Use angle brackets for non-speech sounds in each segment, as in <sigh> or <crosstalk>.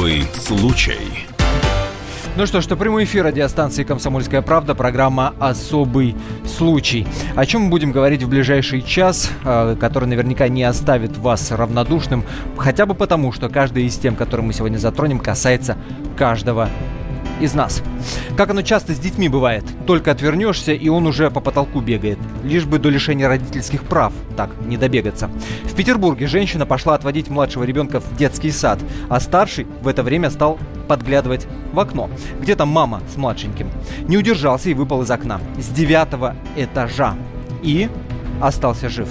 Особый случай. Ну что ж, это прямой эфир радиостанции «Комсомольская правда», программа «Особый случай». О чем мы будем говорить в ближайший час, э, который наверняка не оставит вас равнодушным, хотя бы потому, что каждый из тем, которые мы сегодня затронем, касается каждого из нас. Как оно часто с детьми бывает. Только отвернешься, и он уже по потолку бегает. Лишь бы до лишения родительских прав так не добегаться. В Петербурге женщина пошла отводить младшего ребенка в детский сад, а старший в это время стал подглядывать в окно, где там мама с младшеньким. Не удержался и выпал из окна с девятого этажа. И остался жив.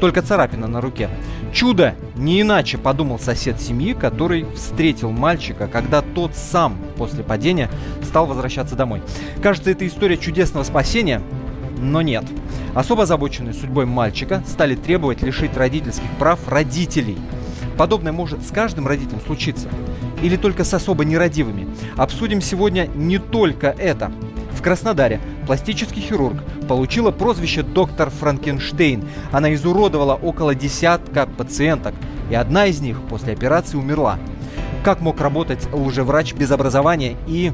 Только царапина на руке. Чудо! Не иначе, подумал сосед семьи, который встретил мальчика, когда тот сам после падения стал возвращаться домой. Кажется, это история чудесного спасения, но нет. Особо озабоченные судьбой мальчика стали требовать лишить родительских прав родителей. Подобное может с каждым родителем случиться. Или только с особо нерадивыми. Обсудим сегодня не только это. В Краснодаре пластический хирург получила прозвище доктор Франкенштейн. Она изуродовала около десятка пациенток, и одна из них после операции умерла. Как мог работать лжеврач без образования и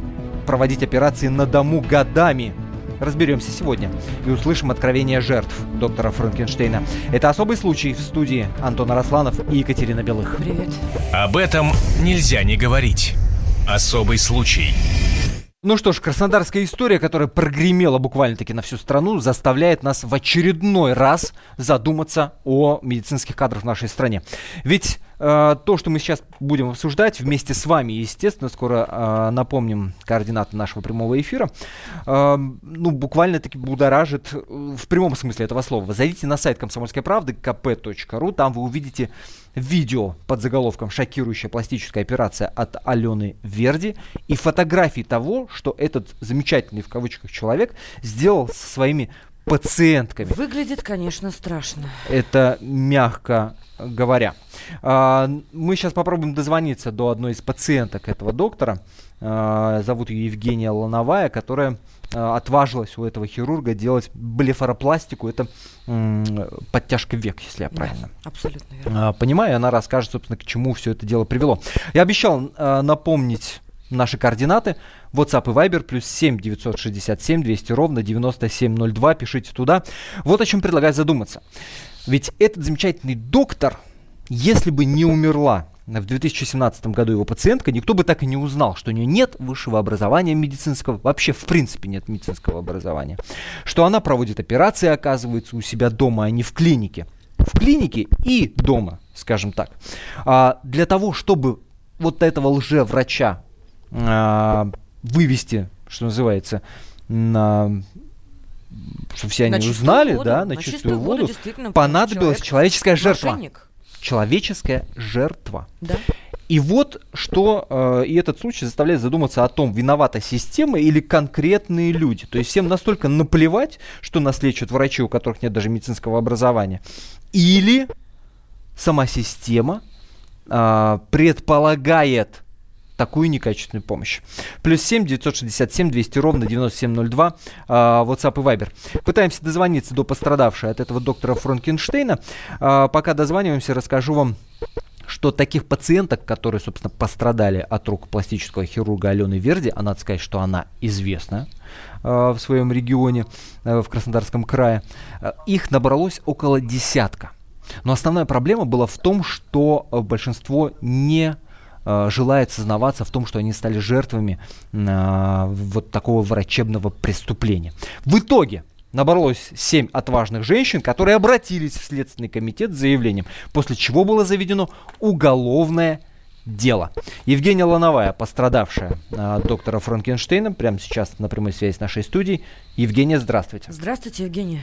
проводить операции на дому годами? Разберемся сегодня и услышим откровения жертв доктора Франкенштейна. Это особый случай в студии Антона Росланов и Екатерина Белых. Привет. Об этом нельзя не говорить. Особый случай. Ну что ж, краснодарская история, которая прогремела буквально-таки на всю страну, заставляет нас в очередной раз задуматься о медицинских кадрах в нашей стране. Ведь э, то, что мы сейчас будем обсуждать вместе с вами, естественно, скоро э, напомним координаты нашего прямого эфира, э, ну, буквально-таки будоражит э, в прямом смысле этого слова. Зайдите на сайт комсомольской правды kp.ru, там вы увидите видео под заголовком «Шокирующая пластическая операция от Алены Верди» и фотографии того, что этот замечательный в кавычках человек сделал со своими пациентками. Выглядит, конечно, страшно. Это мягко говоря. А, мы сейчас попробуем дозвониться до одной из пациенток этого доктора. А, зовут ее Евгения Лановая, которая отважилась у этого хирурга делать блефаропластику. Это подтяжка век, если я правильно. Да, абсолютно верно. Понимаю, она расскажет, собственно, к чему все это дело привело. Я обещал напомнить наши координаты. WhatsApp и Viber плюс 7 967 200 ровно 9702. Пишите туда. Вот о чем предлагаю задуматься. Ведь этот замечательный доктор, если бы не умерла в 2017 году его пациентка, никто бы так и не узнал, что у нее нет высшего образования медицинского, вообще в принципе нет медицинского образования, что она проводит операции, оказывается, у себя дома, а не в клинике. В клинике и дома, скажем так. А для того, чтобы вот этого лжеврача а, вывести, что называется, на чтобы все они узнали, воду, да, на, на чистую, чистую воду, воду понадобилась человеческая жертва. Мошенник. Человеческая жертва. Да. И вот что э, и этот случай заставляет задуматься о том, виновата система или конкретные люди. То есть всем настолько наплевать, что нас лечат врачи, у которых нет даже медицинского образования. Или сама система э, предполагает такую некачественную помощь. Плюс 7 967 200 ровно 9702 э, WhatsApp и Viber. Пытаемся дозвониться до пострадавшей от этого доктора Франкенштейна. Э, пока дозваниваемся, расскажу вам что таких пациенток, которые, собственно, пострадали от рук пластического хирурга Алены Верди, а надо сказать, что она известна э, в своем регионе, э, в Краснодарском крае, э, их набралось около десятка. Но основная проблема была в том, что большинство не э, желает сознаваться в том, что они стали жертвами э, вот такого врачебного преступления. В итоге набралось 7 отважных женщин, которые обратились в Следственный комитет с заявлением, после чего было заведено уголовное дело. Евгения Лановая, пострадавшая от доктора Франкенштейна, прямо сейчас на прямой связи с нашей студией. Евгения, здравствуйте. Здравствуйте, Евгения.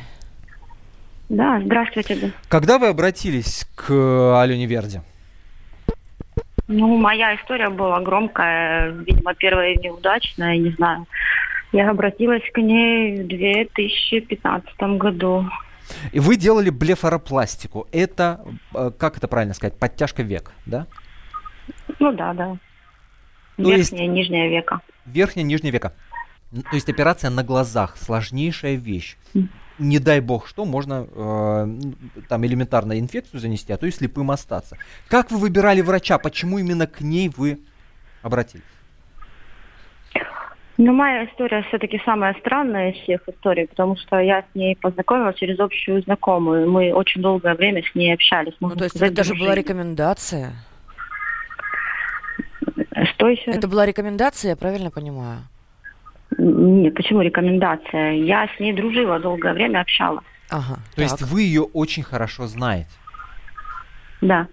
Да, здравствуйте. Когда вы обратились к Алене Верде? Ну, моя история была громкая, видимо, первая неудачная, не знаю. Я обратилась к ней в 2015 году. И вы делали блефаропластику. Это, э, как это правильно сказать, подтяжка век, да? Ну да, да. То Верхняя, есть... нижняя века. Верхняя, нижняя века. То есть операция на глазах, сложнейшая вещь не дай бог что, можно э, там элементарно инфекцию занести, а то и слепым остаться. Как вы выбирали врача? Почему именно к ней вы обратились? Ну, моя история все-таки самая странная из всех историй, потому что я с ней познакомилась через общую знакомую. Мы очень долгое время с ней общались. Ну, то есть сказать, это даже была рекомендация? Что еще? Это была рекомендация, я правильно понимаю? Нет, почему рекомендация? Я с ней дружила долгое время, общалась. Ага. То есть так. вы ее очень хорошо знаете, Да.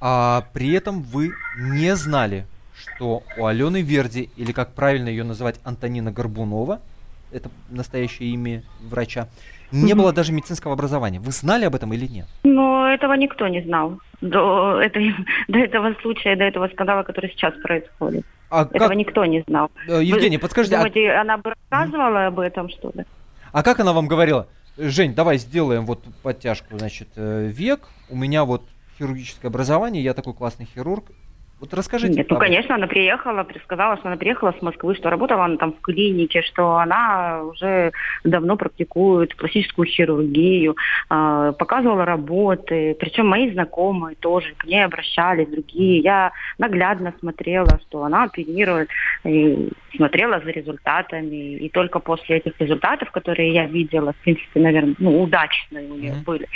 а при этом вы не знали, что у Алены Верди, или как правильно ее называть, Антонина Горбунова, это настоящее имя врача, не Мгм. было даже медицинского образования. Вы знали об этом или нет? Но этого никто не знал. До, этой, <laughs> до этого случая, до этого скандала, который сейчас происходит. А Этого как, никто не знал. э, Евгений, подскажите, а- Думаете, она бы рассказывала об этом, что ли? А как она вам говорила? Жень, давай сделаем вот подтяжку, значит, э, век. У меня вот хирургическое образование, я такой классный хирург. Вот расскажите. Нет, ну, конечно, она приехала, сказала, что она приехала с Москвы, что работала она там в клинике, что она уже давно практикует пластическую хирургию, а, показывала работы, причем мои знакомые тоже к ней обращались, другие. Я наглядно смотрела, что она оперирует, и смотрела за результатами, и только после этих результатов, которые я видела, в принципе, наверное, ну, удачные у нее Мгм. были,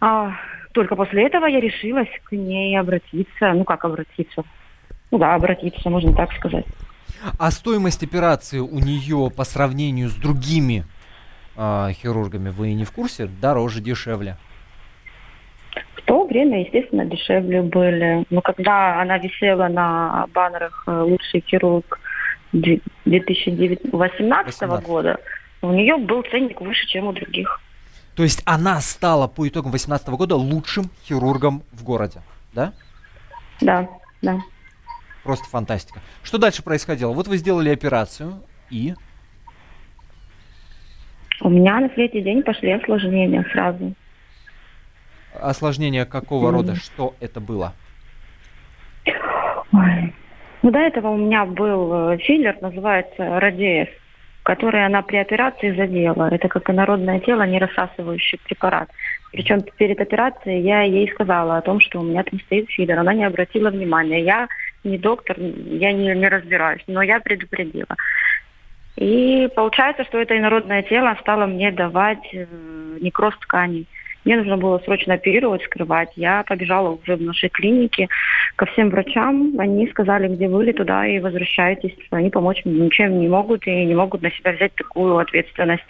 а, только после этого я решилась к ней обратиться. Ну, как обратиться? Ну да, обратиться, можно так сказать. А стоимость операции у нее по сравнению с другими а, хирургами, вы не в курсе? Дороже, дешевле? В то время, естественно, дешевле были. Но когда она висела на баннерах э, «Лучший хирург» две- 2018 18. года, у нее был ценник выше, чем у других. То есть она стала по итогам 2018 года лучшим хирургом в городе, да? Да, да. Просто фантастика. Что дальше происходило? Вот вы сделали операцию и... У меня на третий день пошли осложнения сразу. Осложнение какого Мгм. рода? Что это было? Ой. Ну, до этого у меня был э, филлер, называется Радеев, который она при операции задела. Это как инородное тело, не рассасывающий препарат. Причем перед операцией я ей сказала о том, что у меня там стоит филлер. Она не обратила внимания. Я не доктор, я не, не разбираюсь, но я предупредила. И получается, что это инородное тело стало мне давать э, некроз тканей. Мне нужно было срочно оперировать, скрывать. Я побежала уже в нашей клинике ко всем врачам. Они сказали, где были, туда и возвращайтесь. Они помочь мне ничем не могут и не могут на себя взять такую ответственность.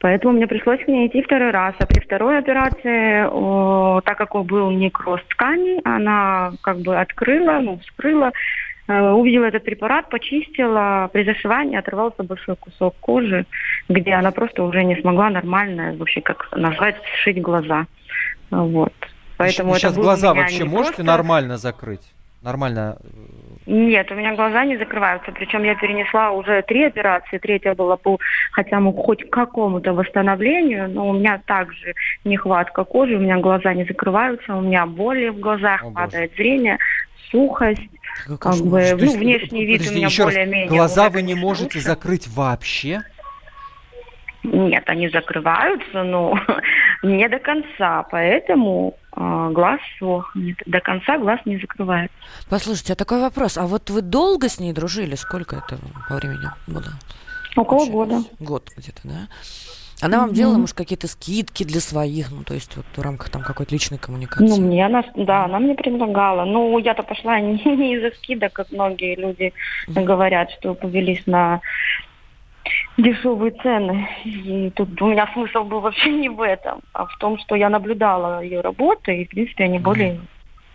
Поэтому мне пришлось к ней идти второй раз. А при второй операции, о, так как был некроз тканей, она как бы открыла, ну, вскрыла, увидела этот препарат, почистила. При зашивании оторвался большой кусок кожи, где она просто уже не смогла нормально, вообще, как назвать, сшить глаза. Вот. Поэтому это сейчас у глаза вообще можете просто- нормально закрыть? Нормально. э, Нет, у меня глаза не закрываются. Причем я перенесла уже три операции. Третья была по хотя бы хоть какому-то восстановлению, но у меня также нехватка кожи, у меня глаза не закрываются, у меня боли в глазах, О, боже. падает зрение, сухость. Как кошмар. бы, ну, есть, внешний вид у меня более-менее. Глаза вы не можете лучше. закрыть вообще? Нет, они закрываются, но <laughs> не до конца, поэтому а, глаз сохнет. До конца глаз не закрывается. Послушайте, а такой вопрос. А вот вы долго с ней дружили? Сколько это по времени было? Около Общались? года. Год где-то, да? Она вам делала, может, какие-то скидки для своих, ну, то есть вот в рамках там какой-то личной коммуникации? Ну, мне она, да, она мне предлагала. Ну, я-то пошла <laughs> не, не из-за скидок, как многие люди говорят, что повелись на дешевые цены. И тут у меня смысл был вообще не в этом, а в том, что я наблюдала ее работы, и, в принципе, они были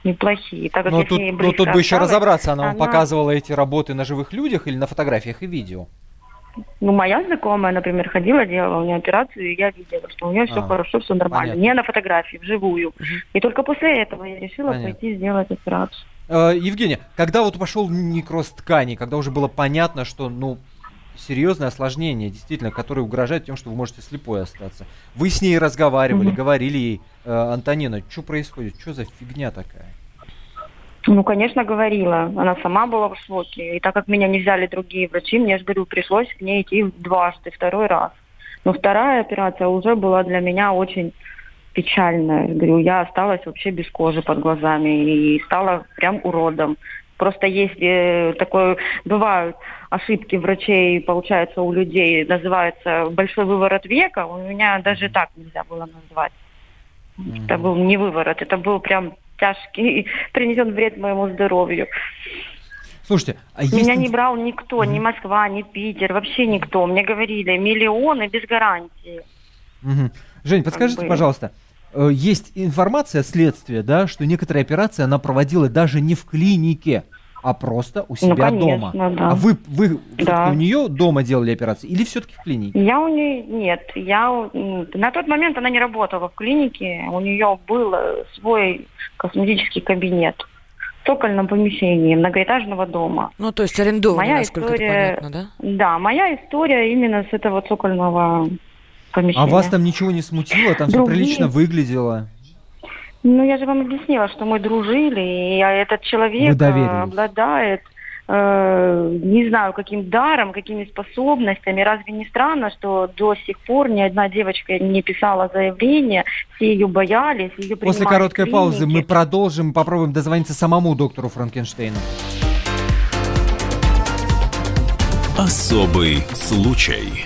неплохие. Так как Но я с тут, ней ну, тут бы еще разобраться, она вам она- показывала эти работы на живых людях или на фотографиях и видео? Ну, моя знакомая, например, ходила, делала у нее операцию, и я видела, что у нее все А, хорошо, все нормально. понятно. Не на фотографии, вживую. И только после этого я решила Понятно. пойти сделать операцию. Э, Евгения, когда вот пошел некроз тканей, когда уже было понятно, что, ну, серьезное осложнение, действительно, которое угрожает тем, что вы можете слепой остаться. Вы с ней разговаривали, Мгм. говорили ей, «Э, Антонина, что происходит, что за фигня такая? Ну, конечно, говорила. Она сама была в шоке. И так как меня не взяли другие врачи, мне же, говорю, пришлось к ней идти дважды, второй раз. Но вторая операция уже была для меня очень печальная. Говорю, я осталась вообще без кожи под глазами и стала прям уродом. Просто если такое бывают ошибки врачей, получается, у людей называется большой выворот века, у меня даже так нельзя было назвать. Mm-hmm. Это был не выворот, это был прям тяжкий, принесен вред моему здоровью. Слушайте, а есть... Меня не брал никто, ни Москва, ни Питер, вообще никто. Мне говорили, миллионы без гарантии. Угу. Жень, подскажите, пожалуйста, э, есть информация следствия, да, что некоторые операции она проводила даже не в клинике, а просто у ну, себя ну, конечно, дома. Да. А вы, вы да. у нее дома делали операции или все-таки в клинике? Я у нее нет. Я на тот момент она не работала в клинике. У нее был свой косметический кабинет в цокольном помещении многоэтажного дома. Ну, то есть арендованный, моя насколько история, понятно, да? Да, моя история именно с этого цокольного помещения. А вас там ничего не смутило? Там Другие... все прилично выглядело? Ну, я же вам объяснила, что мы дружили, и этот человек обладает э, не знаю, каким даром, какими способностями. Разве не странно, что до сих пор ни одна девочка не писала заявление, все ее боялись, ее После короткой паузы мы продолжим, попробуем дозвониться самому доктору Франкенштейну. Особый случай.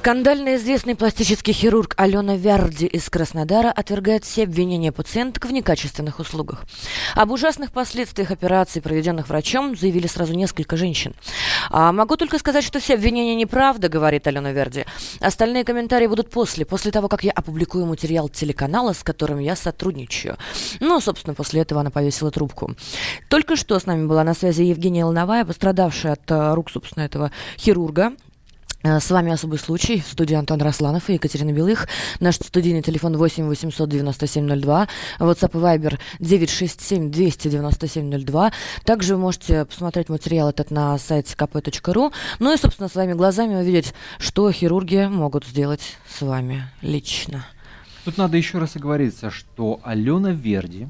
Скандально известный пластический хирург Алена Вярди из Краснодара отвергает все обвинения пациенток в некачественных услугах. Об ужасных последствиях операций, проведенных врачом, заявили сразу несколько женщин. А могу только сказать, что все обвинения неправда, говорит Алена Верди. Остальные комментарии будут после, после того, как я опубликую материал телеканала, с которым я сотрудничаю. Ну, собственно, после этого она повесила трубку. Только что с нами была на связи Евгения Лановая, пострадавшая от э, рук, собственно, этого хирурга, с вами особый случай. В студии Антон Росланов и Екатерина Белых. Наш студийный телефон 8 800 97 02. WhatsApp и Viber 967 297 02. Также вы можете посмотреть материал этот на сайте kp.ru. Ну и, собственно, своими глазами увидеть, что хирурги могут сделать с вами лично. Тут надо еще раз оговориться, что Алена Верди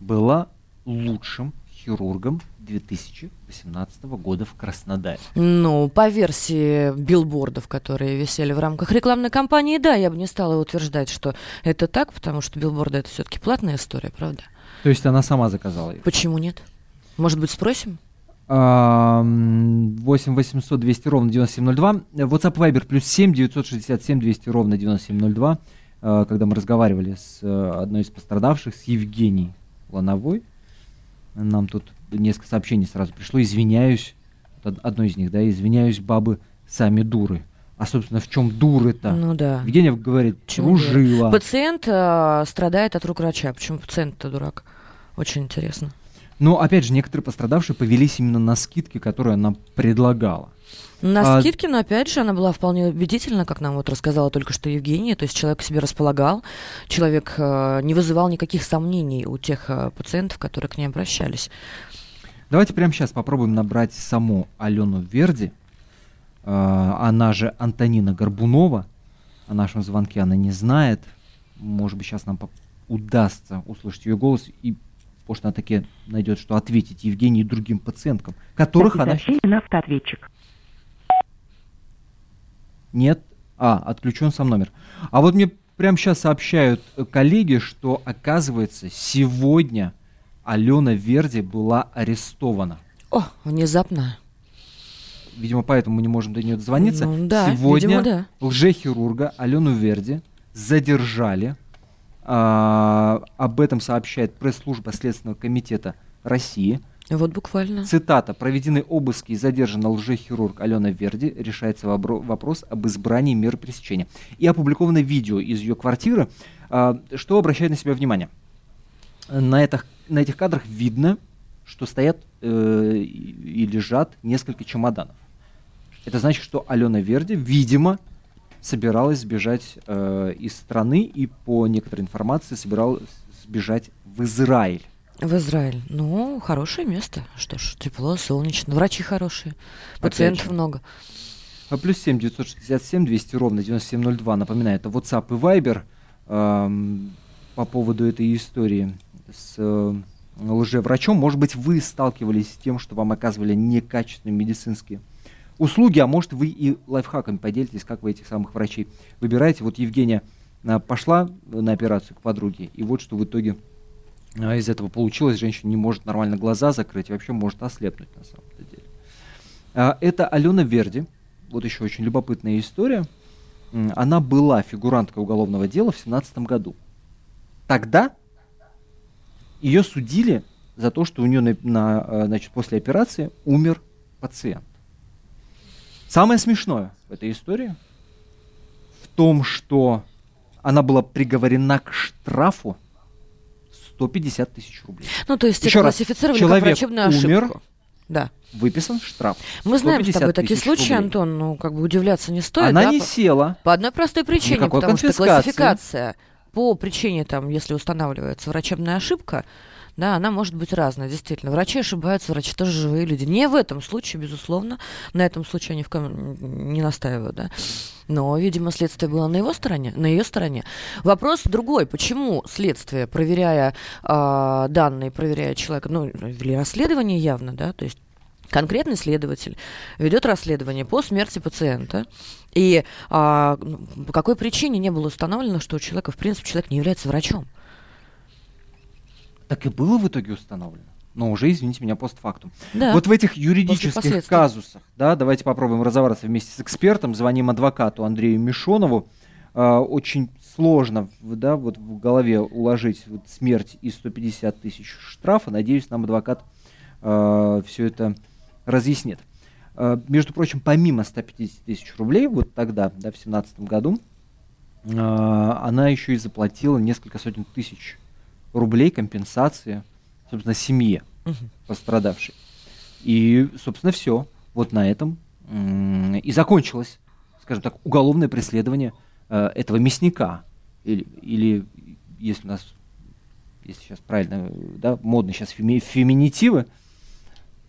была лучшим хирургом 2018 года в Краснодаре. Ну, по версии билбордов, которые висели в рамках рекламной кампании, да, я бы не стала утверждать, что это так, потому что билборды это все-таки платная история, правда? То есть она сама заказала их? Почему нет? Может быть, спросим? 8 800 200 ровно 9702. WhatsApp Viber плюс 7 967 200 ровно 9702. А, когда мы разговаривали с э, одной из пострадавших, с Евгенией Лановой, нам тут несколько сообщений сразу пришло. Извиняюсь, одно из них, да, извиняюсь, бабы сами дуры. А, собственно, в чем дуры-то? Ну да. Евгения говорит, Почему жила. Пациент э, страдает от рук врача. Почему пациент-то дурак? Очень интересно. Но, опять же, некоторые пострадавшие повелись именно на скидки, которые она предлагала. На а... скидке, но опять же, она была вполне убедительна, как нам вот рассказала только что Евгения. То есть человек себе располагал, человек э, не вызывал никаких сомнений у тех э, пациентов, которые к ней обращались. Давайте прямо сейчас попробуем набрать саму Алену Верди. Э, она же Антонина Горбунова. О нашем звонке она не знает. Может быть, сейчас нам удастся услышать ее голос и может, она таки найдет, что ответить Евгении и другим пациенткам, которых она... на автоответчик. Нет? А, отключен сам номер. А вот мне прямо сейчас сообщают э, коллеги, что, оказывается, сегодня Алена Верди была арестована. О, внезапно. Видимо, поэтому мы не можем до нее дозвониться. Ну, да, сегодня видимо, да. лжехирурга Алену Верди задержали. А, об этом сообщает пресс-служба Следственного комитета России – вот буквально. Цитата. Проведены обыски и задержана лжехирург Алена Верди. Решается вопрос об избрании меры пресечения. И опубликовано видео из ее квартиры, а, что обращает на себя внимание. на, этих, на этих кадрах видно, что стоят э, и лежат несколько чемоданов. Это значит, что Алена Верди, видимо, собиралась сбежать э, из страны и по некоторой информации собиралась сбежать в Израиль. В Израиль. Ну, хорошее место. Что ж, тепло, солнечно. Врачи хорошие. Пациентов много. А плюс 7 967 200 ровно 9702. Напоминаю, это WhatsApp и Viber эм, по поводу этой истории с э, лжеврачом. Может быть, вы сталкивались с тем, что вам оказывали некачественные медицинские услуги, а может, вы и лайфхаками поделитесь, как вы этих самых врачей выбираете. Вот Евгения а, пошла на операцию к подруге, и вот что в итоге из этого получилось. Женщина не может нормально глаза закрыть, вообще может ослепнуть на самом деле. А, это Алена Верди. Вот еще очень любопытная история. Она была фигуранткой уголовного дела в 2017 году. Тогда ее судили за то, что у нее на, на, значит, после операции умер пациент. Самое смешное в этой истории в том, что она была приговорена к штрафу 150 тысяч рублей. Ну, то есть Еще это классифицировали раз, как врачебную умер, ошибку. Да. Выписан штраф. Мы знаем с тобой такие случаи, рублей. Антон, ну, как бы удивляться не стоит. Она да? не села. По одной простой причине, Никакой потому что классификация по причине, там, если устанавливается врачебная ошибка, да, она может быть разная, действительно. Врачи ошибаются, врачи тоже живые люди. Не в этом случае, безусловно, на этом случае они в ком... не настаивают, да. Но, видимо, следствие было на его стороне, на ее стороне. Вопрос другой: почему следствие, проверяя э, данные, проверяя человека, ну вели расследование явно, да, то есть конкретный следователь ведет расследование по смерти пациента, и а, по какой причине не было установлено, что у человека, в принципе, человек не является врачом. Так и было в итоге установлено. Но уже, извините меня, постфактум. Да. Вот в этих юридических казусах, да, давайте попробуем разобраться вместе с экспертом. Звоним адвокату Андрею Мишонову. Э, очень сложно, да, вот в голове уложить вот смерть и 150 тысяч штрафа. Надеюсь, нам адвокат э, все это разъяснит. Э, между прочим, помимо 150 тысяч рублей, вот тогда, да, в 2017 году, э, она еще и заплатила несколько сотен тысяч рублей компенсации, собственно, семье пострадавшей. И, собственно, все. Вот на этом и закончилось, скажем так, уголовное преследование э, этого мясника. Или, или, если у нас, если сейчас правильно, да, модно сейчас феми, феминитивы,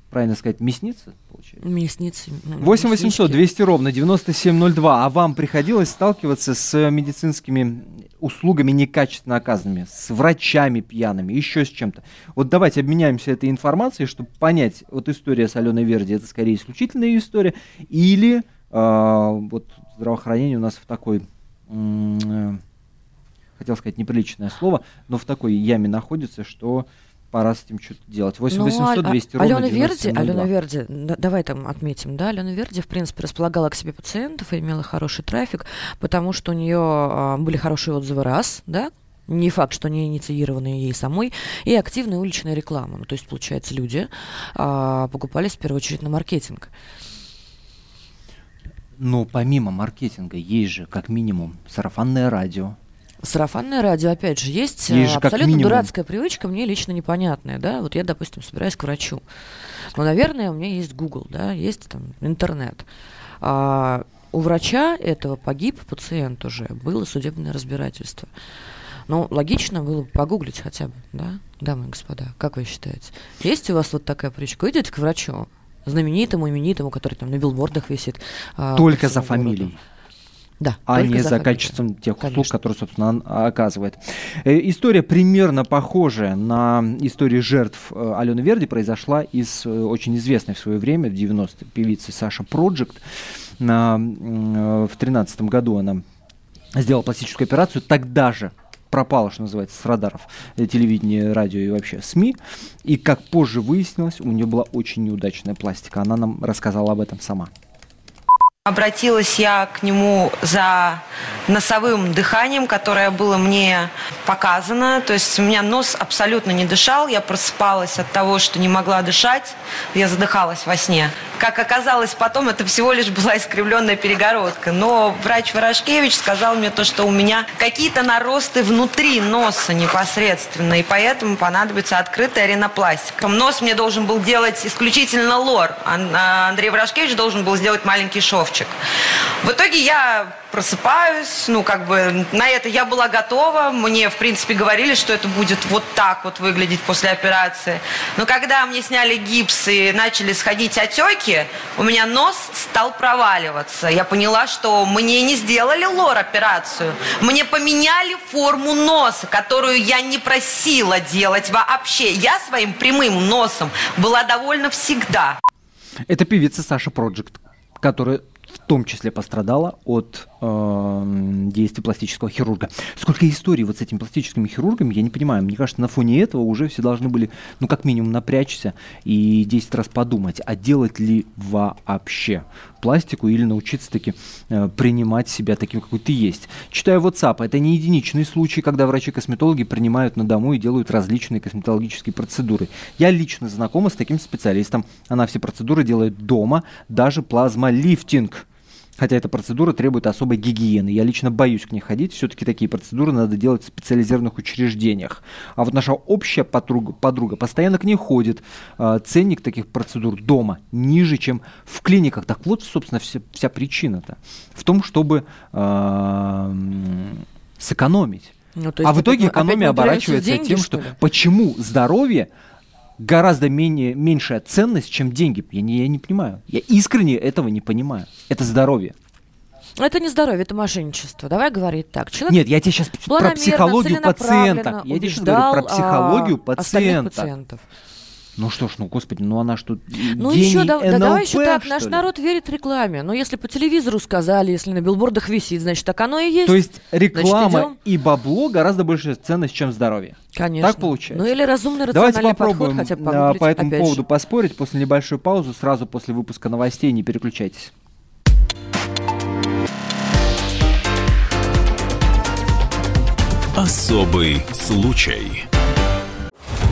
правильно сказать, мясница, получается? Мясница. 8 800 200 ровно 9702. А вам приходилось сталкиваться с медицинскими услугами некачественно оказанными, с врачами пьяными, еще с чем-то. Вот давайте обменяемся этой информацией, чтобы понять, вот история с Аленой Верди, это скорее исключительная история, или э, вот здравоохранение у нас в такой, э, хотел сказать неприличное слово, но в такой яме находится, что пора с этим что-то делать. 8 800 200 а, ровно Алена Верди, Алена Верди, да, давай там отметим, да, Алена Верди, в принципе, располагала к себе пациентов и имела хороший трафик, потому что у нее а, были хорошие отзывы раз, да, не факт, что не инициированные ей самой, и активная уличная реклама. Ну, то есть, получается, люди а, покупались в первую очередь на маркетинг. Но помимо маркетинга есть же как минимум сарафанное радио, Сарафанное радио, опять же, есть, есть же абсолютно дурацкая привычка, мне лично непонятная, да, вот я, допустим, собираюсь к врачу, ну, наверное, у меня есть Google, да, есть там интернет. А, у врача этого погиб пациент уже, было судебное разбирательство. Ну, логично было бы погуглить хотя бы, да, дамы и господа, как вы считаете? Есть у вас вот такая привычка? Идете к врачу, знаменитому, именитому, который там на билбордах висит. А, Только за фамилией. Городу. Да, а не за, за качеством тех Конечно. услуг, которые, собственно, он оказывает. Э, история примерно похожая на историю жертв э, Алены Верди произошла из э, очень известной в свое время, в 90-е, певицы Саша Проджект. В 2013 году она сделала пластическую операцию. Тогда же пропала, что называется, с радаров телевидения, радио и вообще СМИ. И, как позже выяснилось, у нее была очень неудачная пластика. Она нам рассказала об этом сама. Обратилась я к нему за носовым дыханием, которое было мне показано. То есть у меня нос абсолютно не дышал. Я просыпалась от того, что не могла дышать. Я задыхалась во сне. Как оказалось потом, это всего лишь была искривленная перегородка. Но врач Ворошкевич сказал мне то, что у меня какие-то наросты внутри носа непосредственно, и поэтому понадобится открытая ринопластика. Нос мне должен был делать исключительно лор. А Андрей Ворошкевич должен был сделать маленький шовчик. В итоге я просыпаюсь, ну, как бы, на это я была готова. Мне, в принципе, говорили, что это будет вот так вот выглядеть после операции. Но когда мне сняли гипс и начали сходить отеки, у меня нос стал проваливаться. Я поняла, что мне не сделали лор-операцию. Мне поменяли форму носа, которую я не просила делать вообще. Я своим прямым носом была довольна всегда. Это певица Саша Проджект, которая в том числе пострадала от действий пластического хирурга. Сколько историй вот с этими пластическими хирургами, я не понимаю. Мне кажется, на фоне этого уже все должны были, ну, как минимум, напрячься и 10 раз подумать, а делать ли вообще пластику или научиться таки э, принимать себя таким, какой ты есть. Читаю WhatsApp, это не единичный случай, когда врачи-косметологи принимают на дому и делают различные косметологические процедуры. Я лично знакома с таким специалистом. Она все процедуры делает дома, даже плазмолифтинг. Хотя эта процедура требует особой гигиены. Я лично боюсь к ней ходить. Все-таки такие процедуры надо делать в специализированных учреждениях. А вот наша общая подруга, подруга постоянно к ней ходит. Э, ценник таких процедур дома ниже, чем в клиниках. Так вот, собственно, вся, вся причина-то в том, чтобы э, сэкономить. Ну, а в итоге экономия оборачивается деньги, тем, что, что почему здоровье гораздо менее, меньшая ценность, чем деньги. Я не, я не понимаю. Я искренне этого не понимаю. Это здоровье. Это не здоровье, это мошенничество. Давай говорить так. Человек Нет, я тебе сейчас про психологию пациента. Я тебе сейчас говорю про психологию а, пациента. пациентов. Ну что ж, ну господи, ну она что, Ну еще, да, НЛП, да давай еще так, наш ли? народ верит рекламе. Но если по телевизору сказали, если на билбордах висит, значит так оно и есть. То есть реклама значит, и бабло гораздо больше ценность, чем здоровье. Конечно. Так получается. Ну или разумный Давайте попробуем подход, хотя бы по этому поводу же. поспорить после небольшой паузы, сразу после выпуска новостей, не переключайтесь. Особый случай.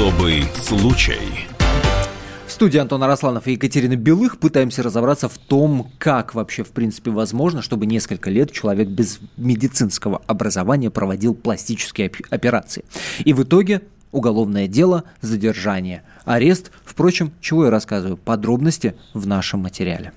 Особый случай. В студии Антон Арасланов и Екатерина Белых пытаемся разобраться в том, как вообще в принципе возможно, чтобы несколько лет человек без медицинского образования проводил пластические операции. И в итоге уголовное дело, задержание, арест. Впрочем, чего я рассказываю? Подробности в нашем материале.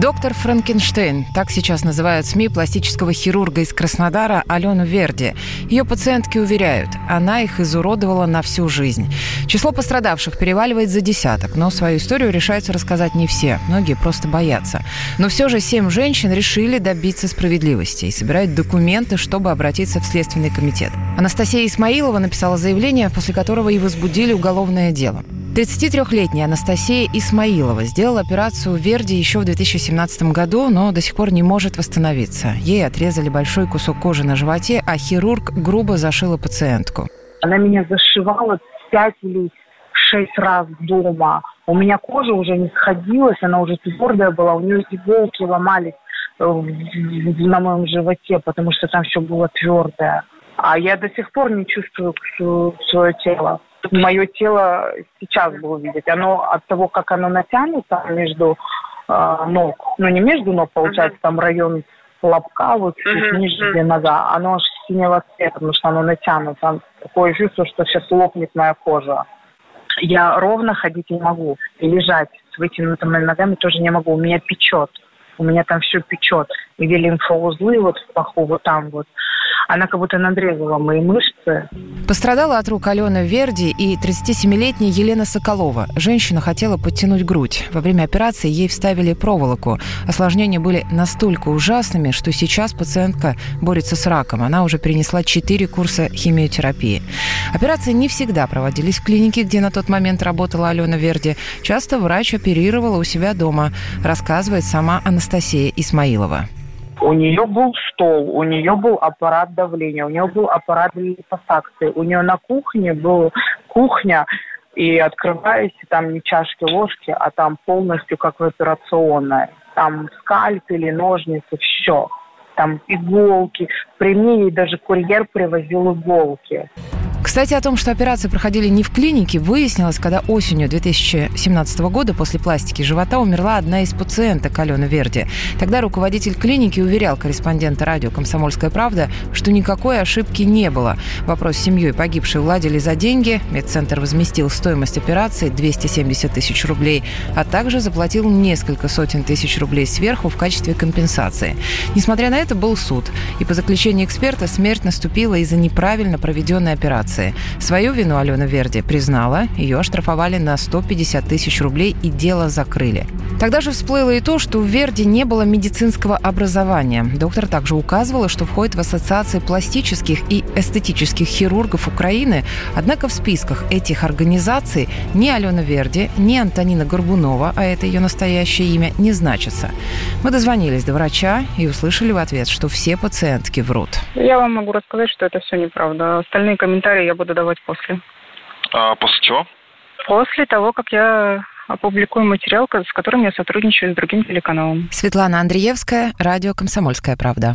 Доктор Франкенштейн, так сейчас называют СМИ пластического хирурга из Краснодара Алену Верди. Ее пациентки уверяют, она их изуродовала на всю жизнь. Число пострадавших переваливает за десяток, но свою историю решаются рассказать не все. Многие просто боятся. Но все же семь женщин решили добиться справедливости и собирают документы, чтобы обратиться в Следственный комитет. Анастасия Исмаилова написала заявление, после которого и возбудили уголовное дело. 33-летняя Анастасия Исмаилова сделала операцию Верди еще в 2017 году, но до сих пор не может восстановиться. Ей отрезали большой кусок кожи на животе, а хирург грубо зашила пациентку. Она меня зашивала пять или шесть раз дома. У меня кожа уже не сходилась, она уже твердая была, у нее иголки ломались э, на моем животе, потому что там все было твердое. А я до сих пор не чувствую свое тело мое тело сейчас было видеть. Оно от того, как оно натянуто между э, ног, ну не между ног, получается, там район лобка, вот чуть ниже, где нога, оно аж синего цвета, потому что оно натянуто. Такое чувство, что сейчас лопнет моя кожа. Я ровно ходить не могу. И лежать с вытянутыми ногами тоже не могу. У меня печет. У меня там все печет. Где лимфоузлы вот в паху, вот там вот. Она как будто надрезала мои мышцы. Пострадала от рук Алена Верди и 37-летняя Елена Соколова. Женщина хотела подтянуть грудь. Во время операции ей вставили проволоку. Осложнения были настолько ужасными, что сейчас пациентка борется с раком. Она уже перенесла 4 курса химиотерапии. Операции не всегда проводились в клинике, где на тот момент работала Алена Верди. Часто врач оперировала у себя дома, рассказывает сама Анастасия Исмаилова. У нее был стол, у нее был аппарат давления, у нее был аппарат липосакции, у нее на кухне был кухня, и открываете там не чашки, ложки, а там полностью как в операционной. Там скальпели, ножницы, все. Там иголки. При мне ей даже курьер привозил иголки. Кстати, о том, что операции проходили не в клинике, выяснилось, когда осенью 2017 года после пластики живота умерла одна из пациенток Алена Верди. Тогда руководитель клиники уверял корреспондента радио «Комсомольская правда», что никакой ошибки не было. Вопрос с семьей погибшей уладили за деньги. Медцентр возместил стоимость операции 270 тысяч рублей, а также заплатил несколько сотен тысяч рублей сверху в качестве компенсации. Несмотря на это, был суд. И по заключению эксперта смерть наступила из-за неправильно проведенной операции операции. Свою вину Алена Верди признала, ее оштрафовали на 150 тысяч рублей и дело закрыли. Тогда же всплыло и то, что у Верди не было медицинского образования. Доктор также указывала, что входит в ассоциации пластических и эстетических хирургов Украины, однако в списках этих организаций ни Алена Верди, ни Антонина Горбунова, а это ее настоящее имя, не значится. Мы дозвонились до врача и услышали в ответ, что все пациентки врут. Я вам могу рассказать, что это все неправда. Остальные комментарии я буду давать после. А после чего? После того, как я опубликую материал, с которым я сотрудничаю с другим телеканалом. Светлана Андреевская, радио «Комсомольская правда».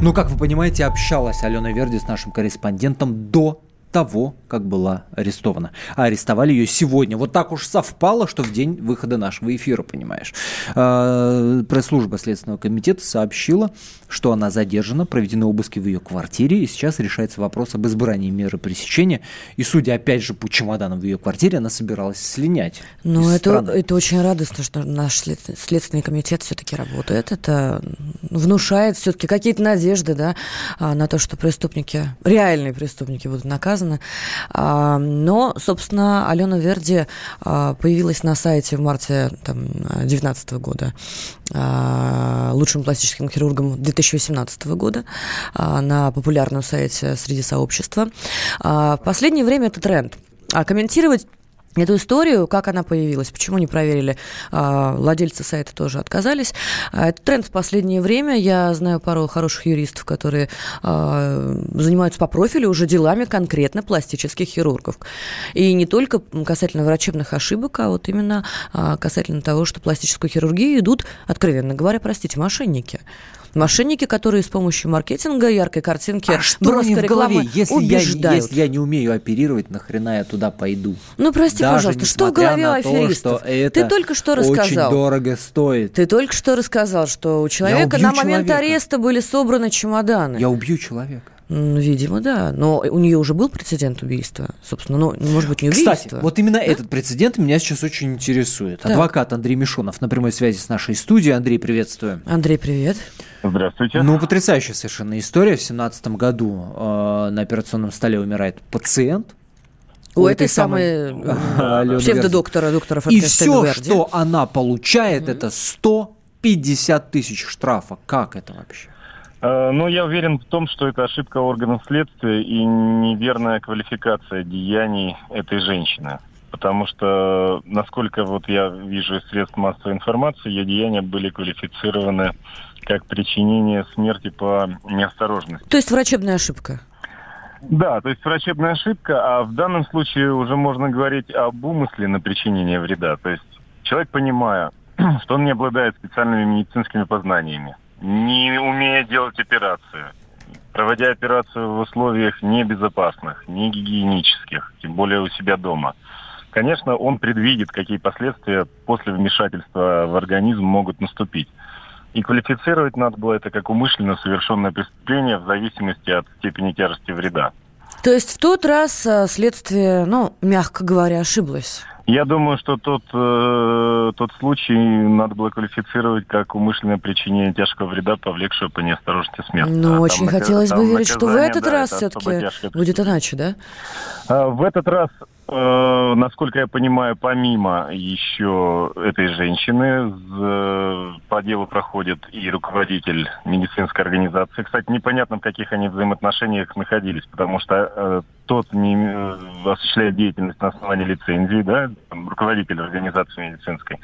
Ну, как вы понимаете, общалась Алена Верди с нашим корреспондентом до того, как была арестована. А арестовали ее сегодня. Вот так уж совпало, что в день выхода нашего эфира, понимаешь. А, пресс-служба Следственного комитета сообщила, что она задержана, проведены обыски в ее квартире, и сейчас решается вопрос об избрании меры пресечения. И судя, опять же, по чемоданам в ее квартире, она собиралась слинять. Ну, это, это очень радостно, что наш Следственный комитет все-таки работает. Это внушает все-таки какие-то надежды да, а, на то, что преступники, реальные преступники будут наказаны но, собственно, Алена Верди а, появилась на сайте в марте 2019 года а, лучшим пластическим хирургом 2018 года на популярном сайте среди сообщества. В последнее время это тренд. А комментировать эту историю, как она появилась, почему не проверили, а, владельцы сайта тоже отказались. А, это тренд в последнее время. Я знаю пару хороших юристов, которые а, занимаются по профилю уже делами конкретно пластических хирургов. И не только касательно врачебных ошибок, а вот именно касательно того, что пластическую хирургию идут, откровенно говоря, простите, мошенники. Мошенники, которые с помощью маркетинга, яркой картинки, а что в голове, если убеждают. Я, если я не умею оперировать, нахрена я туда пойду? Ну, прости, Даже пожалуйста, что в голове у аферистов? То, что Ты только что рассказал. Очень дорого стоит. Ты только что рассказал, что у человека на момент человека. ареста были собраны чемоданы. Я убью человека. Видимо, да. Но у нее уже был прецедент убийства, собственно. Ну, может быть, не убийство. Кстати, вот именно да? этот прецедент меня сейчас очень интересует. Так. Адвокат Андрей Мишонов на прямой связи с нашей студией. Андрей, приветствую. Андрей, привет. Здравствуйте. Ну, потрясающая совершенно история. В семнадцатом году э, на операционном столе умирает пациент. У, у этой, этой самой, самой <laughs> псевдодоктора, доктора И все, что она получает, mm-hmm. это 150 тысяч штрафа. Как это вообще? Э, ну, я уверен в том, что это ошибка органов следствия и неверная квалификация деяний этой женщины. Потому что, насколько вот я вижу из средств массовой информации, ее деяния были квалифицированы как причинение смерти по неосторожности. То есть врачебная ошибка? Да, то есть врачебная ошибка, а в данном случае уже можно говорить об умысле на причинение вреда. То есть человек, понимая, <clears throat> что он не обладает специальными медицинскими познаниями, не умея делать операцию, проводя операцию в условиях небезопасных, не гигиенических, тем более у себя дома. Конечно, он предвидит, какие последствия после вмешательства в организм могут наступить. И квалифицировать надо было это как умышленно совершенное преступление в зависимости от степени тяжести вреда. То есть в тот раз э, следствие, ну, мягко говоря, ошиблось? Я думаю, что тот, э, тот случай надо было квалифицировать как умышленное причинение тяжкого вреда, повлекшего по неосторожности смерть. Ну, а очень хотелось бы верить, что в этот да, раз все-таки будет иначе, да? А, в этот раз Э, насколько я понимаю, помимо еще этой женщины, по делу проходит и руководитель медицинской организации. Кстати, непонятно, в каких они взаимоотношениях находились, потому что э, тот не э, осуществляет деятельность на основании лицензии, да, руководитель организации медицинской.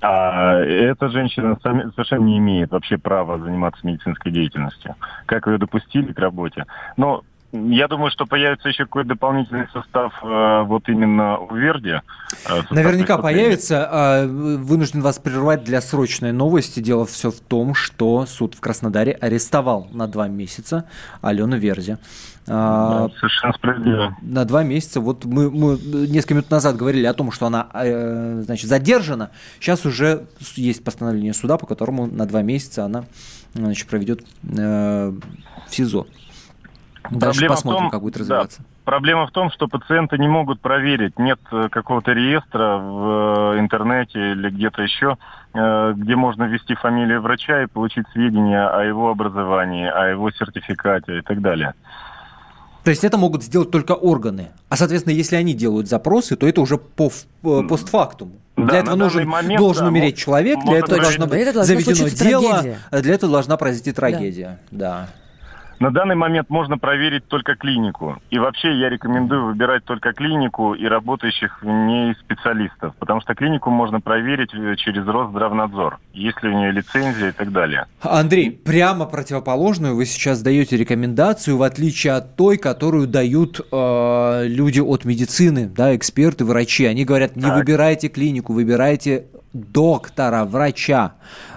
А эта женщина совершенно не имеет вообще права заниматься медицинской деятельностью. Как ее допустили к работе? Но я думаю, что появится еще какой-то дополнительный состав э, вот именно у Верди. Э, Наверняка появится. Э, вынужден вас прервать для срочной новости. Дело все в том, что суд в Краснодаре арестовал на два месяца Алену Верди. Да, совершенно справедливо. На два месяца. Вот мы, мы несколько минут назад говорили о том, что она значит, задержана. Сейчас уже есть постановление суда, по которому на два месяца она значит, проведет в СИЗО. Дальше Проблема посмотрим, том, как будет развиваться. Да, проблема в том, что пациенты не могут проверить, нет э, какого-то реестра в э, интернете или где-то еще, э, где можно ввести фамилию врача и получить сведения о его образовании, о его сертификате и так далее. То есть это могут сделать только органы. А, соответственно, если они делают запросы, то это уже по, постфактум. Да, для этого нужен, момент, должен да, умереть человек, для этого должно быть заведено дело, трагедия. для этого должна произойти трагедия. Да. да. На данный момент можно проверить только клинику. И вообще я рекомендую выбирать только клинику и работающих в ней специалистов, потому что клинику можно проверить э, через Росздравнадзор, если у нее лицензия и так далее. Андрей, прямо противоположную вы сейчас даете рекомендацию, в отличие от той, которую дают э, люди от медицины, да, эксперты, врачи. Они говорят, не так. выбирайте клинику, выбирайте доктора, врача.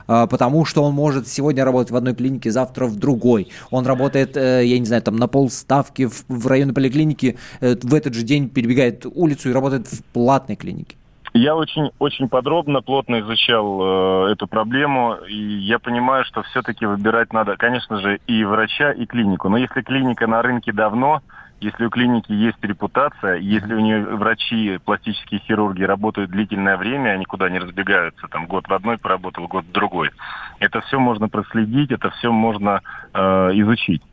А, потому что он может сегодня работать в одной клинике, завтра в другой. Он работает, э, я не знаю, там на полставки в, в районе поликлиники, э, в этот же день перебегает улицу и работает в платной клинике. Я очень, очень подробно, плотно изучал э, эту проблему, и я понимаю, что все-таки выбирать надо, конечно же, и врача, и клинику. Но если клиника на рынке давно, если у клиники есть репутация, если у нее врачи, пластические хирурги работают длительное время, они куда не разбегаются, там год в одной поработал, год в другой, это все можно проследить, это все можно э, изучить.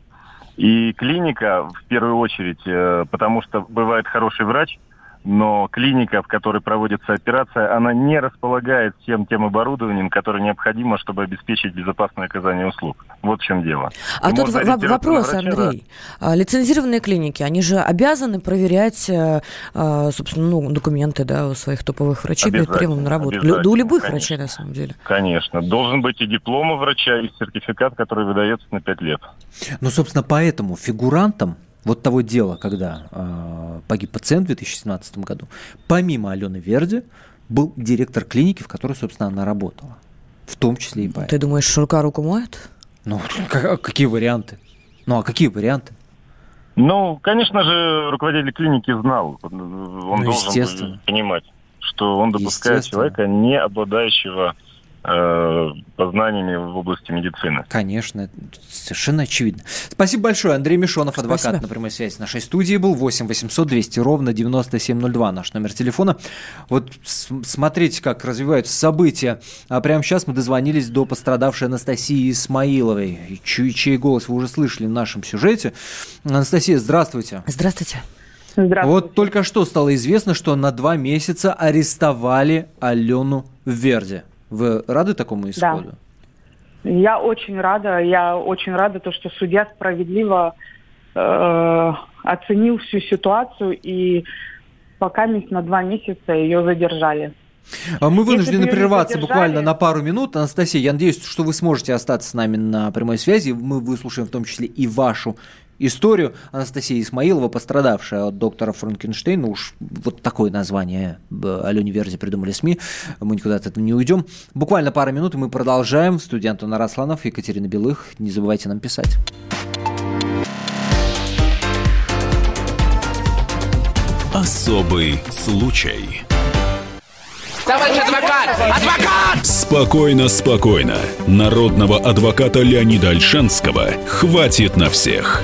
И клиника, в первую очередь, э, потому что бывает хороший врач, но клиника, в которой проводится операция, она не располагает всем тем оборудованием, которое необходимо, чтобы обеспечить безопасное оказание услуг. Вот в чем дело. А И тут в- вопрос, врача, Андрей. Да. Лицензированные клиники, они же обязаны проверять, э, э, собственно, ну, документы да, у своих топовых врачей перед приемом на работу. Да у любых конечно. врачей, на самом деле. Конечно. Должен быть и диплом у врача, и сертификат, который выдается на 5 лет. Ну, собственно, поэтому фигурантам вот того дела, когда э, погиб пациент в 2017 году, помимо Алены Верди, был директор клиники, в которой, собственно, она работала. В том числе и поэтому. Ты думаешь, рука руку моет? Ну, <laughs> а какие варианты? Ну, а какие варианты? Ну, конечно же, руководитель клиники знал. Он ну, должен понимать, что он допускает человека, не обладающего познаниями в области медицины. Конечно, совершенно очевидно. Спасибо большое. Андрей Мишонов, адвокат Спасибо. на прямой связи нашей студии был. 8 800 200 ровно 9702 наш номер телефона. Вот смотрите, как развиваются события. А прямо сейчас мы дозвонились до пострадавшей Анастасии Исмаиловой, чей, чей голос вы уже слышали в нашем сюжете. Анастасия, здравствуйте. Здравствуйте. Здравствуйте. Вот только что стало известно, что на два месяца арестовали Алену Верди. Вы рады такому исходу? Да. Я очень рада. Я очень рада, то, что судья справедливо э, оценил всю ситуацию и пока на два месяца ее задержали. А мы вынуждены прерваться буквально на пару минут. Анастасия, я надеюсь, что вы сможете остаться с нами на прямой связи. Мы выслушаем в том числе и вашу историю Анастасия Исмаилова, пострадавшая от доктора Франкенштейна, уж вот такое название э, Алене Верзи придумали СМИ, мы никуда от этого не уйдем. Буквально пара минут, и мы продолжаем. Студент Антон Арасланов, Екатерина Белых. Не забывайте нам писать. Особый случай. Товарищ адвокат! Адвокат! Спокойно, спокойно. Народного адвоката Леонида Альшанского хватит на всех.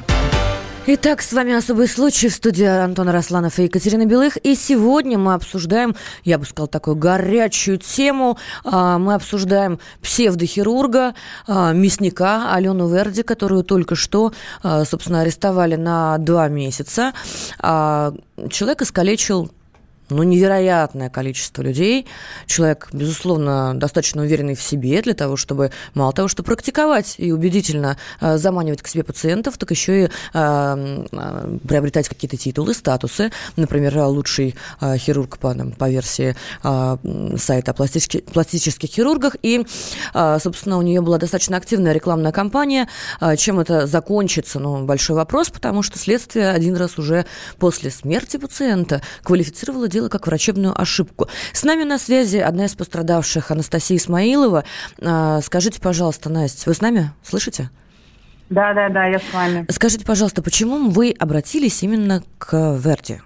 Итак, с вами «Особый случай» в студии Антона Росланов и Екатерина Белых. И сегодня мы обсуждаем, я бы сказала, такую горячую тему. А, мы обсуждаем псевдохирурга, а, мясника Алену Верди, которую только что, а, собственно, арестовали на два месяца. Человек искалечил ну, невероятное количество людей. Человек, безусловно, достаточно уверенный в себе для того, чтобы мало того, что практиковать и убедительно э, заманивать к себе пациентов, так еще и э, э, приобретать какие-то титулы, статусы. Например, лучший э, хирург по, там, по версии э, сайта о пластических, пластических хирургах. И, э, собственно, у нее была достаточно активная рекламная кампания. Э, чем это закончится? Ну, большой вопрос, потому что следствие один раз уже после смерти пациента квалифицировало дело как врачебную ошибку. С нами на связи одна из пострадавших, Анастасия Исмаилова. А, скажите, пожалуйста, Настя, вы с нами? Слышите? Да, да, да, я с вами. Скажите, пожалуйста, почему вы обратились именно к Верди?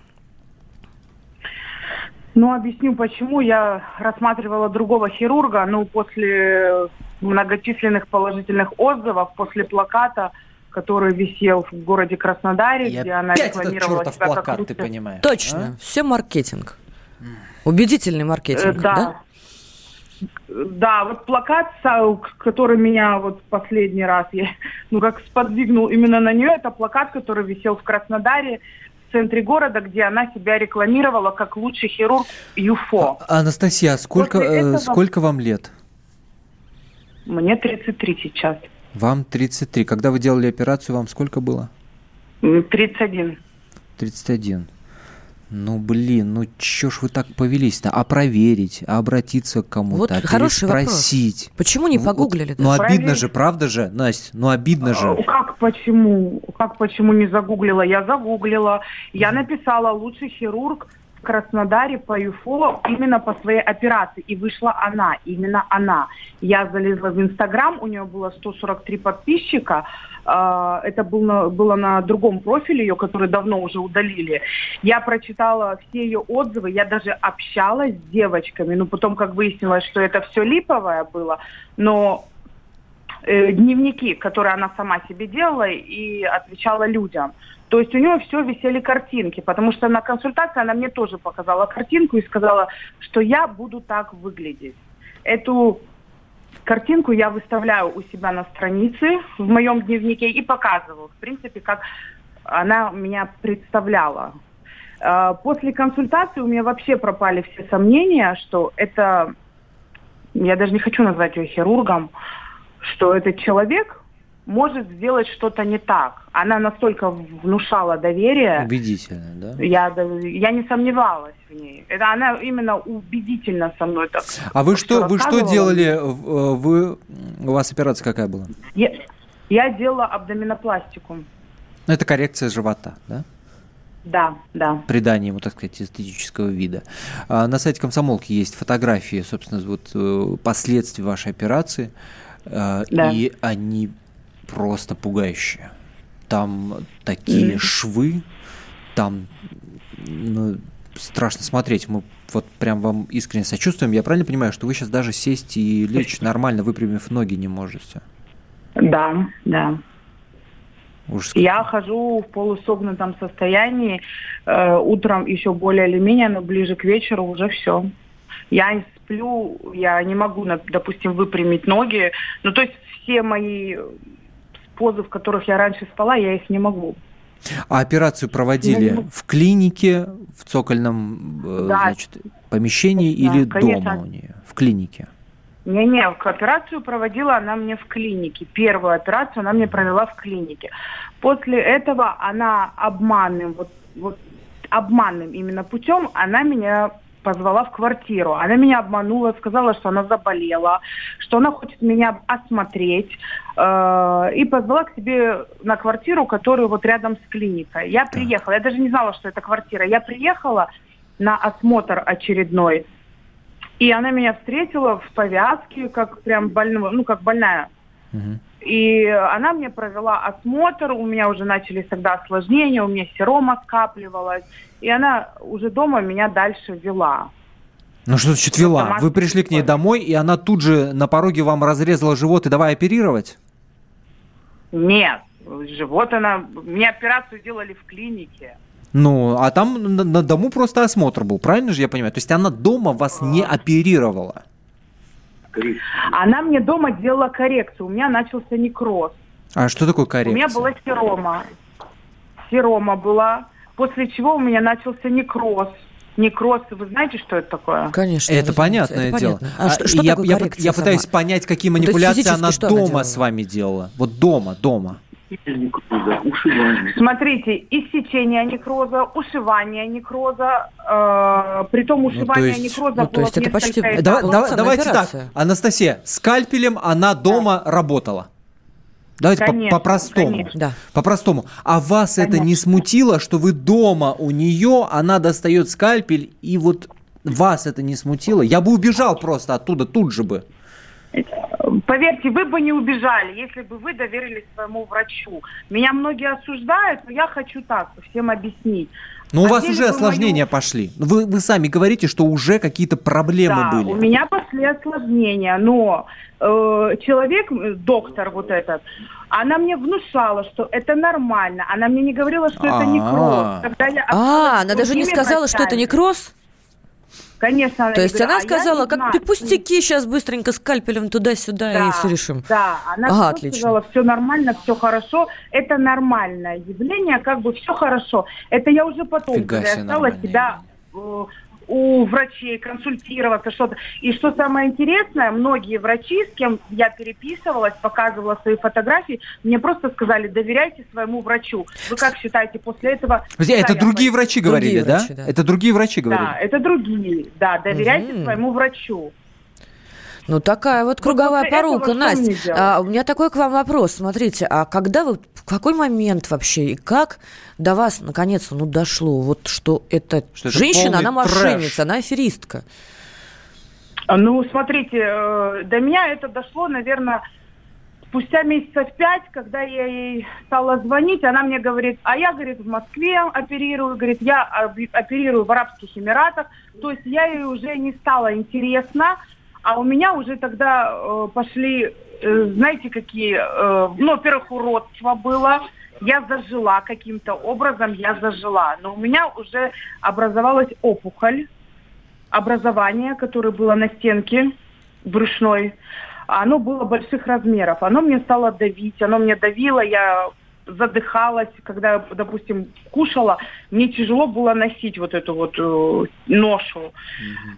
Ну, объясню почему. Я рассматривала другого хирурга, ну, после многочисленных положительных отзывов, после плаката, который висел в городе Краснодаре, Я где она рекламировала этот себя плакат, как лучше. ты понимаешь. Точно, а? все маркетинг. Убедительный маркетинг, Э, да? да. Да, вот плакат, са- который меня вот последний раз, я, <laughs> ну как сподвигнул именно на нее, это плакат, который висел в Краснодаре, в центре города, где она себя рекламировала как лучший хирург ЮФО. Анастасия, а сколько, После э, этого- сколько вам лет? Мне 33 сейчас. Вам 33. Когда вы делали операцию, вам сколько было? М, 31. 31. Ну, блин, ну чё ж вы так повелись-то? А проверить, а обратиться к кому-то, Вот а хороший вопрос. спросить. Почему не Вот, погуглили? Ну, даже? обидно Проверить. же, правда же, Настя? Ну, обидно же. А, Как почему? Как почему не загуглила? Я загуглила. Я написала лучший хирург Краснодаре по ЮФО именно по своей операции. И вышла она, именно она. Я залезла в Инстаграм, у нее было 143 подписчика. А, Это был на- было на другом профиле ее, который давно уже удалили. Я прочитала все ее отзывы, я даже общалась с девочками. Ну, потом, как выяснилось, что это все липовое было. Но э, дневники, которые она сама себе делала и отвечала людям. То есть у нее все висели картинки, потому что на консультации она мне тоже показала картинку и сказала, что я буду так выглядеть. Эту картинку я выставляю у себя на странице в моем дневнике и показываю, в принципе, как она меня представляла. Э, После консультации у меня вообще пропали все сомнения, что это, я даже не хочу назвать ее хирургом, что этот человек может сделать что-то не так. Она настолько внушала доверие, Убедительно, да? я, я не сомневалась в ней. Это она именно убедительно со мной так. А вы что, вы что делали? В- Вы, у вас операция какая была? Я, я делала абдоминопластику. Ну, это коррекция живота, да? Да, да. придание ему, так сказать, эстетического вида. А на сайте комсомолки есть фотографии, собственно, вот э, последствий вашей операции, э, Да. и они просто пугающие. Там такие Мгм. швы, там ну, страшно смотреть. Мы вот прям вам искренне сочувствуем. Я правильно понимаю, что вы сейчас даже сесть и лечь нормально, выпрямив ноги, не можете? Да, да. Ужас. Я хожу в полусогнутом состоянии. Э, утром еще более или менее, но ближе к вечеру уже все. Я не сплю, я не могу, допустим, выпрямить ноги. Ну, то есть все мои позы, в которых я раньше спала, я их не могу. А операцию проводили Ну, в клинике, в цокольном э, Да. значит, помещении Да, или конечно. дома у нее? В клинике. Не-не, операцию проводила она мне в клинике. Первую операцию она мне провела в клинике. После этого она обманным, вот, вот обманным именно путем, она меня позвала в квартиру. Она меня обманула, сказала, что она заболела, что она хочет меня осмотреть, э, и позвала к себе на квартиру, которая вот рядом с клиникой. Я приехала, я даже не знала, что это квартира. Я приехала на осмотр очередной, И она меня встретила в повязке, как прям больного, ну, как больная. И она мне провела осмотр, у меня уже начались тогда осложнения, у меня серома скапливалась. И она уже дома меня дальше вела. Ну что значит вела? Вы пришли к ней домой, и она тут же на пороге вам разрезала живот и давай оперировать? Нет, живот она... Мне операцию делали в клинике. Ну, а там на, на дому просто осмотр был, правильно же я понимаю? То есть она дома вас не оперировала? Она мне дома делала коррекцию. У меня начался некроз. А что такое коррекция? У меня была серома. Серома была. После чего у меня начался некроз. Некроз, вы знаете, что это такое? Конечно. Это понятное это дело. Понятно. А, что, что я, такое я, коррекция я пытаюсь сама? понять, какие Ну, манипуляции она она дома делала? с вами делала. Вот дома, дома. Смотрите, иссечение некроза, ушивание некроза, э, притом ушивание есть- некроза ну, то было есть это почти- Давай- давайте операция. так, Анастасия, скальпелем она дома работала. Давайте по- Конечно, по-простому. конечно. Да. По-простому. А вас это не смутило, что вы дома у нее, она достает скальпель, и вот вас это не смутило? Я бы убежал просто оттуда тут же бы. Поверьте, вы бы не убежали, если бы вы доверились своему врачу. Меня многие осуждают, но я хочу так всем объяснить. Но у вас уже осложнения мою- пошли. Вы, вы сами говорите, что уже какие-то проблемы Да, были. у меня пошли осложнения, но э, человек, э, доктор вот этот, она мне внушала, что это нормально. Она мне не говорила, что это А. некроз. Когда я А, она даже не сказала, что это некроз? Конечно, она То не есть говорила, она «А сказала, не как знаю». ты пустяки, сейчас быстренько скальпелем туда-сюда и все решим. Да, она Ага, отлично. сказала, все нормально, все хорошо, это нормальное явление, как бы все хорошо. Это я уже потом, Фига когда я стала себя у врачей консультироваться, что-то. И что самое интересное, многие врачи, с кем я переписывалась, показывала свои фотографии, мне просто сказали, доверяйте своему врачу. Вы как считаете, после этого... Куда это другие врачи Другие говорили, да? врачи, да. Это другие врачи говорили. Да, это другие. Да, доверяйте Мгм. своему врачу. Ну, такая вот круговая после этого порука, Настя. А, у меня такой к вам вопрос. Смотрите, а когда вы, в какой момент вообще и как до вас наконец ну дошло, вот что эта Что это женщина, полный она трэш. мошенница, она аферистка? Ну, смотрите, э, до меня это дошло, наверное, спустя месяцев пять, когда я ей стала звонить, она мне говорит, а я, говорит, в Москве оперирую, говорит, я оперирую в Арабских Эмиратах, то есть я ей уже не стала интересна, а у меня уже тогда э, пошли, э, знаете, какие, э, ну, во-первых, уродство было, я зажила каким-то образом, я зажила, но у меня уже образовалась опухоль, образование, которое было на стенке брюшной, оно было больших размеров. Оно мне стало давить, оно мне давило, я задыхалась, когда, допустим, кушала, мне тяжело было носить вот эту вот э, ношу.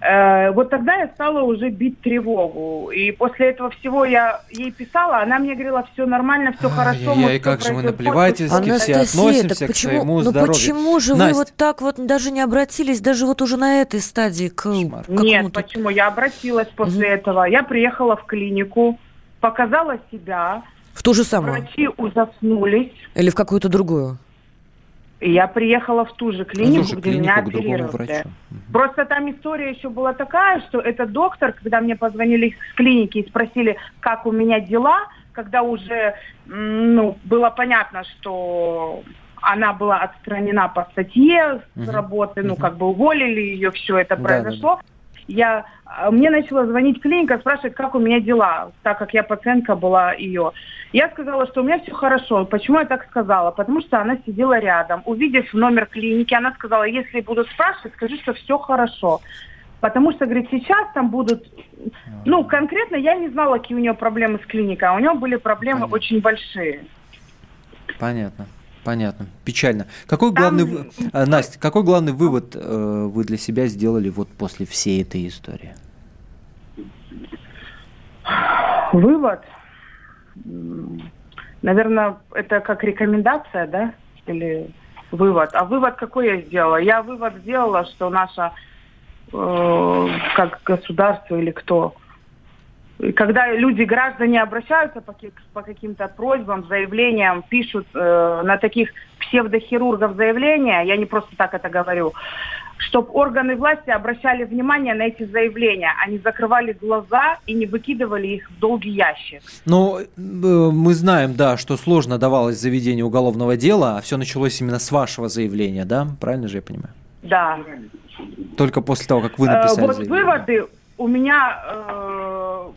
Э, вот тогда я стала уже бить тревогу. И после этого всего я ей писала, она мне говорила, все нормально, все хорошо. Ай-яй-яй, может, как же мы наплевательски все Анастасия, относимся так к почему, своему ну здоровью. почему же вы Настя, вот так вот даже не обратились, даже вот уже на этой стадии к Нет, какому-то... почему? Я обратилась после этого. Я приехала в клинику, показала себя. В ту же самую? Врачи ужаснулись. Или в какую-то другую? Я приехала в ту же клинику, ту же где меня клинику оперировали. врачу. Просто там история еще была такая, что этот доктор, когда мне позвонили с клиники и спросили, как у меня дела, когда уже ну, было понятно, что она была отстранена по статье с Мгм. работы, ну, как бы уволили ее, все это Да, произошло. Я, а, мне начала звонить клиника, спрашивать, как у меня дела, так как я пациентка была ее. Я сказала, что у меня все хорошо. Почему я так сказала? Потому что она сидела рядом. Увидев номер клиники, она сказала, если будут спрашивать, скажи, что все хорошо. Потому что, говорит, сейчас там будут... Ну, конкретно я не знала, какие у нее проблемы с клиникой, а у нее были проблемы очень большие. Понятно. Понятно. Печально. Какой главный, вы- а, Настя, какой главный вывод э, вы для себя сделали вот после всей этой истории? Вывод, наверное, это как рекомендация, да, или вывод. А вывод какой я сделала? Я вывод сделала, что наша, э, как государство или кто, когда люди, граждане обращаются по, по каким-то просьбам, заявлениям, пишут э, на таких псевдохирургов заявления, я не просто так это говорю, чтобы органы власти обращали внимание на эти заявления, они закрывали глаза и не выкидывали их в долгий ящик. Ну, мы знаем, да, что сложно давалось заведение уголовного дела, а все началось именно с вашего заявления, да? Правильно же я понимаю? Да. Только после того, как вы написали э, Вот заявление. выводы у меня э,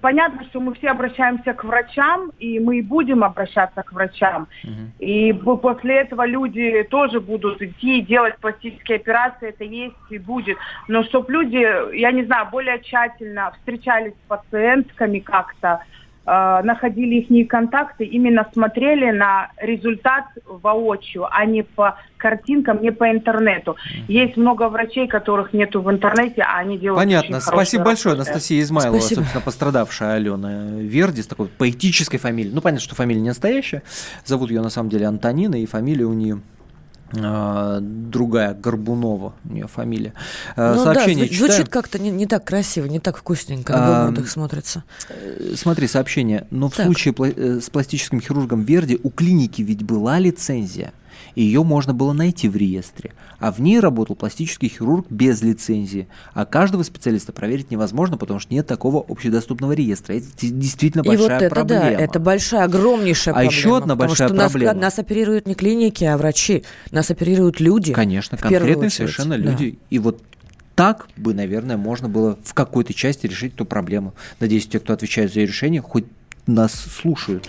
понятно, что мы все обращаемся к врачам, и мы и будем обращаться к врачам. Угу. И после этого люди тоже будут идти делать пластические операции, это есть и будет. Но чтобы люди, я не знаю, более тщательно встречались с пациентками как-то, Э, находили их контакты, именно смотрели на результат воочию, а не по картинкам, не по интернету. Есть много врачей, которых нету в интернете, а они делают Понятно. Спасибо большое, работу. Анастасия Измайлова, Спасибо. собственно, пострадавшая Алена Верди, с такой поэтической фамилией. Ну, понятно, что фамилия не настоящая. Зовут ее, на самом деле, Антонина, и фамилия у нее другая, Горбунова у нее фамилия. А, ну сообщение да, звучит читаю. как-то не, не так красиво, не так вкусненько на А, бумагах смотрится. Э, Смотри, сообщение. Но в Так. случае пла- э, с пластическим хирургом Верди у клиники ведь была лицензия. И ее можно было найти в реестре. А в ней работал пластический хирург без лицензии. А каждого специалиста проверить невозможно, потому что нет такого общедоступного реестра. Это действительно И вот большая это проблема. да, это большая, огромнейшая А проблема. еще одна потому большая что нас- проблема. Нас, оперируют не клиники, а врачи. Нас оперируют люди. Конечно, конкретные совершенно Да. люди. И вот так бы, наверное, можно было в какой-то части решить эту проблему. Надеюсь, те, кто отвечает за ее решение, хоть нас слушают.